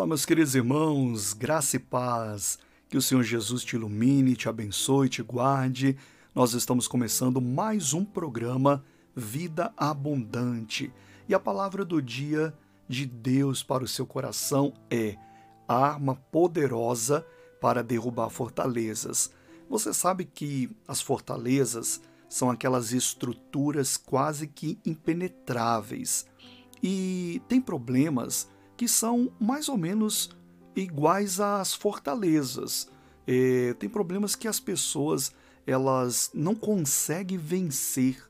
Olá, meus queridos irmãos, graça e paz. Que o Senhor Jesus te ilumine, te abençoe, te guarde. Nós estamos começando mais um programa Vida Abundante. E a palavra do dia de Deus para o seu coração é arma poderosa para derrubar fortalezas. Você sabe que as fortalezas são aquelas estruturas quase que impenetráveis e tem problemas que são mais ou menos iguais às fortalezas. É, tem problemas que as pessoas elas não conseguem vencer.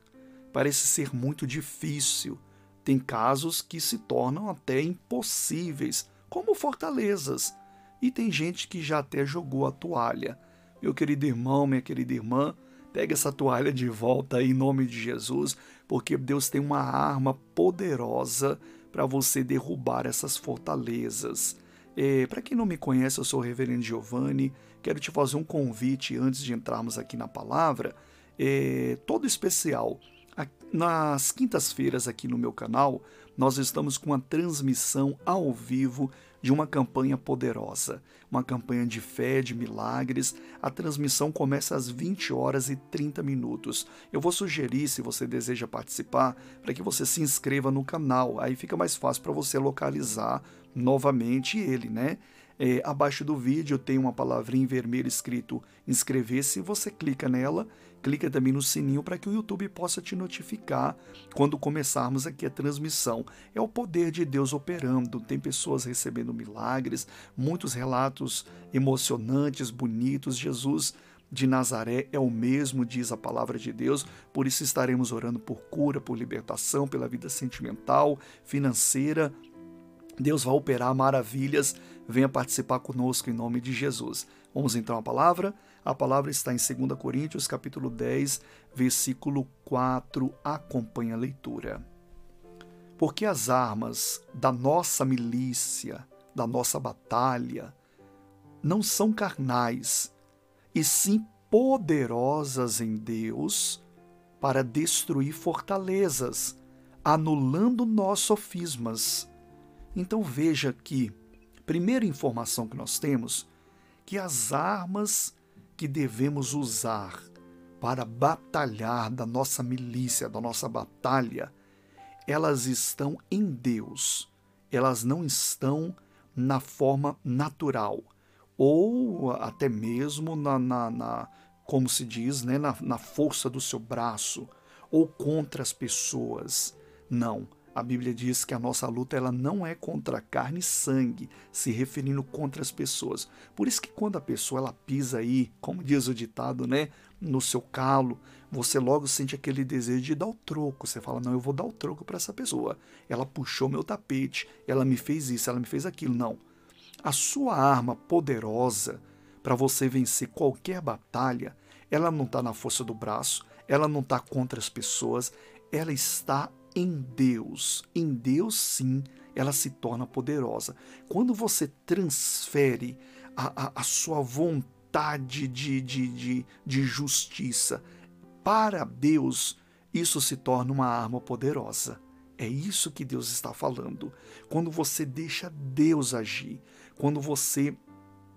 Parece ser muito difícil. Tem casos que se tornam até impossíveis, como fortalezas. E tem gente que já até jogou a toalha. Meu querido irmão, minha querida irmã, Pega essa toalha de volta em nome de Jesus, porque Deus tem uma arma poderosa para você derrubar essas fortalezas. É, para quem não me conhece, eu sou o Reverendo Giovanni. Quero te fazer um convite antes de entrarmos aqui na palavra, é, todo especial. Nas quintas-feiras aqui no meu canal, nós estamos com uma transmissão ao vivo de uma campanha poderosa, uma campanha de fé, de milagres. A transmissão começa às 20 horas e 30 minutos. Eu vou sugerir, se você deseja participar, para que você se inscreva no canal. Aí fica mais fácil para você localizar novamente ele, né? É, abaixo do vídeo tem uma palavrinha em vermelho escrito inscrever-se. Você clica nela, clica também no sininho para que o YouTube possa te notificar quando começarmos aqui a transmissão. É o poder de Deus operando. Tem pessoas recebendo milagres, muitos relatos emocionantes, bonitos. Jesus de Nazaré é o mesmo, diz a palavra de Deus, por isso estaremos orando por cura, por libertação, pela vida sentimental, financeira. Deus vai operar maravilhas venha participar conosco em nome de Jesus. Vamos então à palavra. A palavra está em 2 Coríntios, capítulo 10, versículo 4. Acompanhe a leitura. Porque as armas da nossa milícia, da nossa batalha, não são carnais, e sim poderosas em Deus para destruir fortalezas, anulando nossos sofismas. Então veja que Primeira informação que nós temos que as armas que devemos usar para batalhar da nossa milícia, da nossa batalha, elas estão em Deus. Elas não estão na forma natural ou até mesmo na, na, na como se diz, né, na, na força do seu braço ou contra as pessoas. Não a Bíblia diz que a nossa luta ela não é contra carne e sangue, se referindo contra as pessoas. Por isso que quando a pessoa ela pisa aí, como diz o ditado, né, no seu calo, você logo sente aquele desejo de dar o troco. Você fala: "Não, eu vou dar o troco para essa pessoa. Ela puxou meu tapete, ela me fez isso, ela me fez aquilo". Não. A sua arma poderosa para você vencer qualquer batalha, ela não está na força do braço, ela não está contra as pessoas, ela está em Deus, em Deus sim, ela se torna poderosa. Quando você transfere a, a, a sua vontade de, de, de, de justiça para Deus, isso se torna uma arma poderosa. É isso que Deus está falando. Quando você deixa Deus agir, quando você.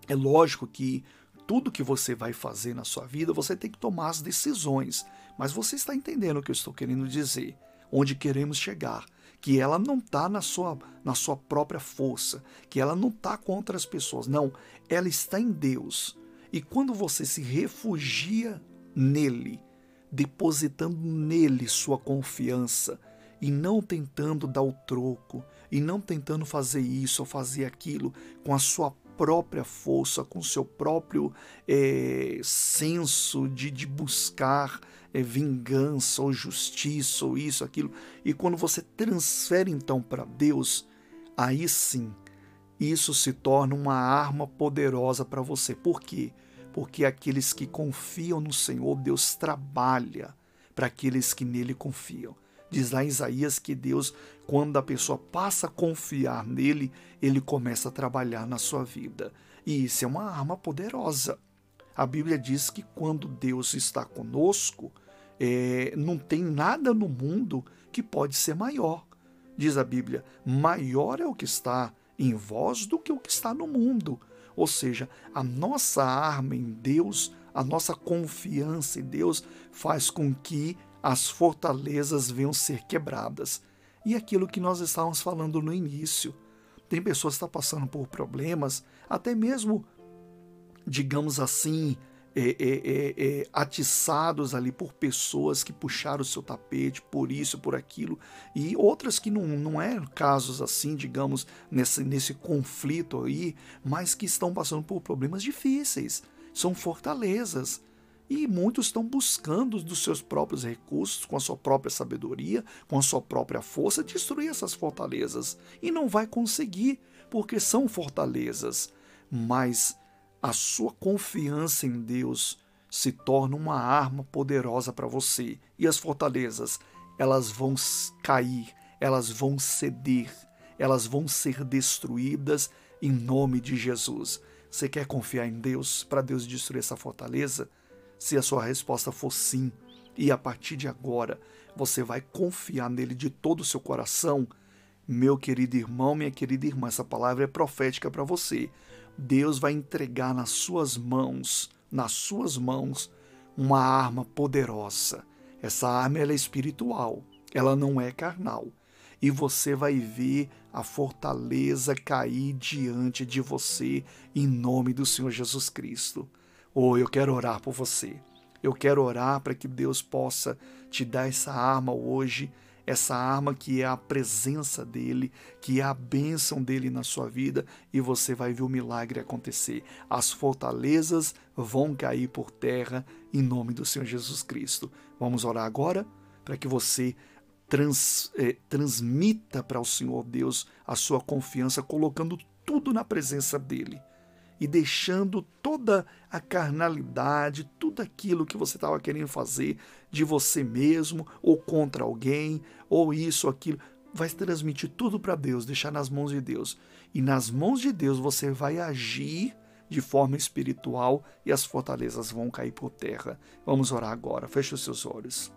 É lógico que tudo que você vai fazer na sua vida, você tem que tomar as decisões. Mas você está entendendo o que eu estou querendo dizer onde queremos chegar, que ela não está na sua, na sua própria força, que ela não está contra as pessoas, não, ela está em Deus. E quando você se refugia nele, depositando nele sua confiança e não tentando dar o troco, e não tentando fazer isso ou fazer aquilo com a sua própria força, com seu próprio é, senso de, de buscar é, vingança ou justiça ou isso, aquilo. E quando você transfere então para Deus, aí sim, isso se torna uma arma poderosa para você. Por quê? Porque aqueles que confiam no Senhor, Deus trabalha para aqueles que nele confiam. Diz lá em Isaías que Deus, quando a pessoa passa a confiar nele, ele começa a trabalhar na sua vida. E isso é uma arma poderosa. A Bíblia diz que quando Deus está conosco, é, não tem nada no mundo que pode ser maior. Diz a Bíblia: maior é o que está em vós do que o que está no mundo. Ou seja, a nossa arma em Deus, a nossa confiança em Deus faz com que as fortalezas venham ser quebradas. E aquilo que nós estávamos falando no início. Tem pessoas que estão passando por problemas, até mesmo, digamos assim, é, é, é, é, atiçados ali por pessoas que puxaram o seu tapete por isso, por aquilo, e outras que não, não é casos assim, digamos, nesse, nesse conflito aí, mas que estão passando por problemas difíceis. São fortalezas. E muitos estão buscando dos seus próprios recursos, com a sua própria sabedoria, com a sua própria força, destruir essas fortalezas. E não vai conseguir, porque são fortalezas. Mas a sua confiança em Deus se torna uma arma poderosa para você. E as fortalezas, elas vão cair, elas vão ceder, elas vão ser destruídas em nome de Jesus. Você quer confiar em Deus para Deus destruir essa fortaleza? Se a sua resposta for sim, e a partir de agora você vai confiar nele de todo o seu coração, meu querido irmão, minha querida irmã, essa palavra é profética para você. Deus vai entregar nas suas mãos, nas suas mãos, uma arma poderosa. Essa arma é espiritual, ela não é carnal. E você vai ver a fortaleza cair diante de você em nome do Senhor Jesus Cristo. Oh, eu quero orar por você. Eu quero orar para que Deus possa te dar essa arma hoje essa arma que é a presença dele, que é a bênção dele na sua vida, e você vai ver o milagre acontecer. As fortalezas vão cair por terra em nome do Senhor Jesus Cristo. Vamos orar agora para que você trans, eh, transmita para o Senhor Deus a sua confiança, colocando tudo na presença dele e deixando toda a carnalidade, tudo aquilo que você estava querendo fazer de você mesmo ou contra alguém, ou isso, aquilo, vai transmitir tudo para Deus, deixar nas mãos de Deus. E nas mãos de Deus você vai agir de forma espiritual e as fortalezas vão cair por terra. Vamos orar agora. Feche os seus olhos.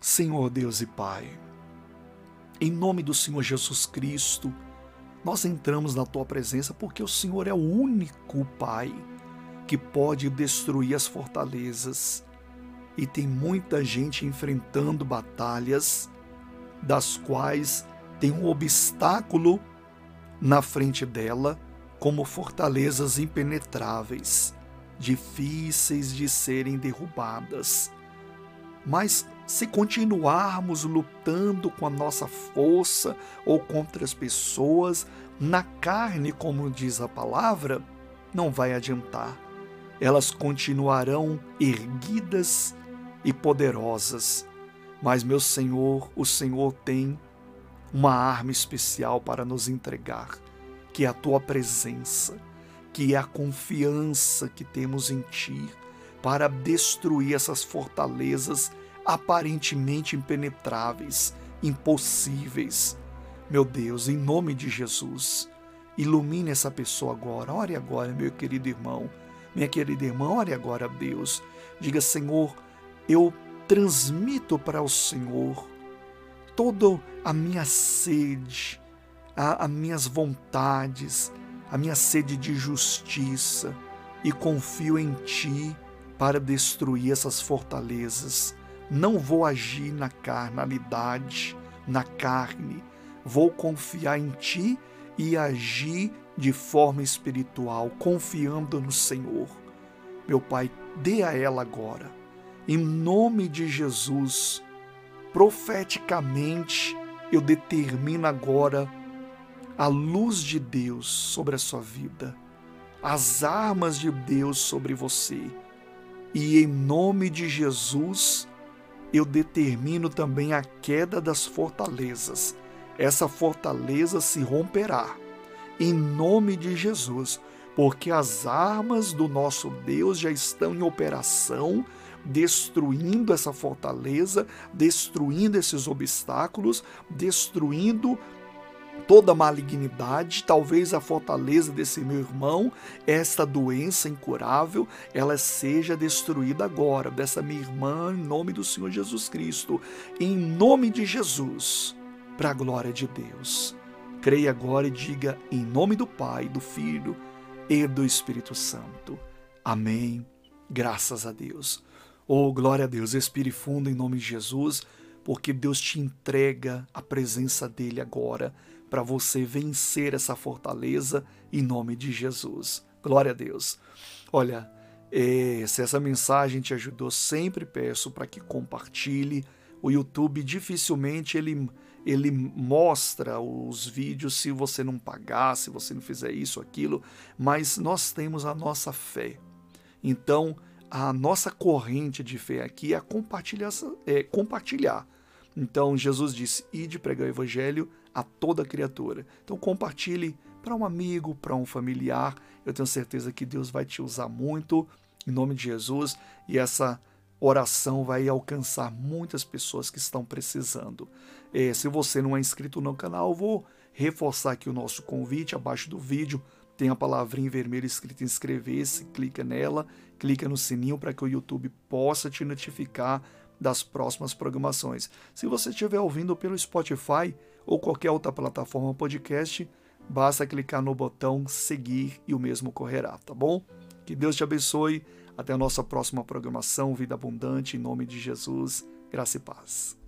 Senhor Deus e Pai, em nome do Senhor Jesus Cristo, nós entramos na tua presença porque o Senhor é o único Pai que pode destruir as fortalezas. E tem muita gente enfrentando batalhas das quais tem um obstáculo na frente dela, como fortalezas impenetráveis, difíceis de serem derrubadas. Mas se continuarmos lutando com a nossa força ou contra as pessoas, na carne, como diz a palavra, não vai adiantar. Elas continuarão erguidas e poderosas. Mas, meu Senhor, o Senhor tem uma arma especial para nos entregar, que é a tua presença, que é a confiança que temos em Ti, para destruir essas fortalezas aparentemente impenetráveis, impossíveis. Meu Deus, em nome de Jesus, ilumine essa pessoa agora. Ore agora, meu querido irmão. Minha querida irmã, ore agora a Deus. Diga, Senhor, eu transmito para o Senhor toda a minha sede, as minhas vontades, a minha sede de justiça e confio em Ti para destruir essas fortalezas. Não vou agir na carnalidade, na carne. Vou confiar em Ti e agir de forma espiritual, confiando no Senhor. Meu Pai, dê a ela agora, em nome de Jesus, profeticamente, eu determino agora a luz de Deus sobre a sua vida, as armas de Deus sobre você. E em nome de Jesus, eu determino também a queda das fortalezas. Essa fortaleza se romperá, em nome de Jesus, porque as armas do nosso Deus já estão em operação, destruindo essa fortaleza, destruindo esses obstáculos, destruindo toda malignidade, talvez a fortaleza desse meu irmão, esta doença incurável, ela seja destruída agora, dessa minha irmã, em nome do Senhor Jesus Cristo, em nome de Jesus, para a glória de Deus. Creia agora e diga em nome do Pai, do Filho e do Espírito Santo. Amém. Graças a Deus. Oh, glória a Deus. Respire fundo em nome de Jesus, porque Deus te entrega a presença dele agora para você vencer essa fortaleza em nome de Jesus. Glória a Deus. Olha, é, se essa mensagem te ajudou, sempre peço para que compartilhe. O YouTube dificilmente ele ele mostra os vídeos se você não pagar, se você não fizer isso, aquilo, mas nós temos a nossa fé. Então, a nossa corrente de fé aqui é compartilhar. É compartilhar. Então, Jesus disse: ide pregar o evangelho a toda criatura. Então, compartilhe para um amigo, para um familiar. Eu tenho certeza que Deus vai te usar muito, em nome de Jesus, e essa oração vai alcançar muitas pessoas que estão precisando. É, se você não é inscrito no canal, vou reforçar aqui o nosso convite. Abaixo do vídeo tem a palavrinha em vermelho escrita inscrever-se, clica nela, clica no sininho para que o YouTube possa te notificar das próximas programações. Se você estiver ouvindo pelo Spotify ou qualquer outra plataforma podcast, basta clicar no botão seguir e o mesmo correrá, tá bom? Que Deus te abençoe. Até a nossa próxima programação Vida Abundante, em nome de Jesus. Graça e paz.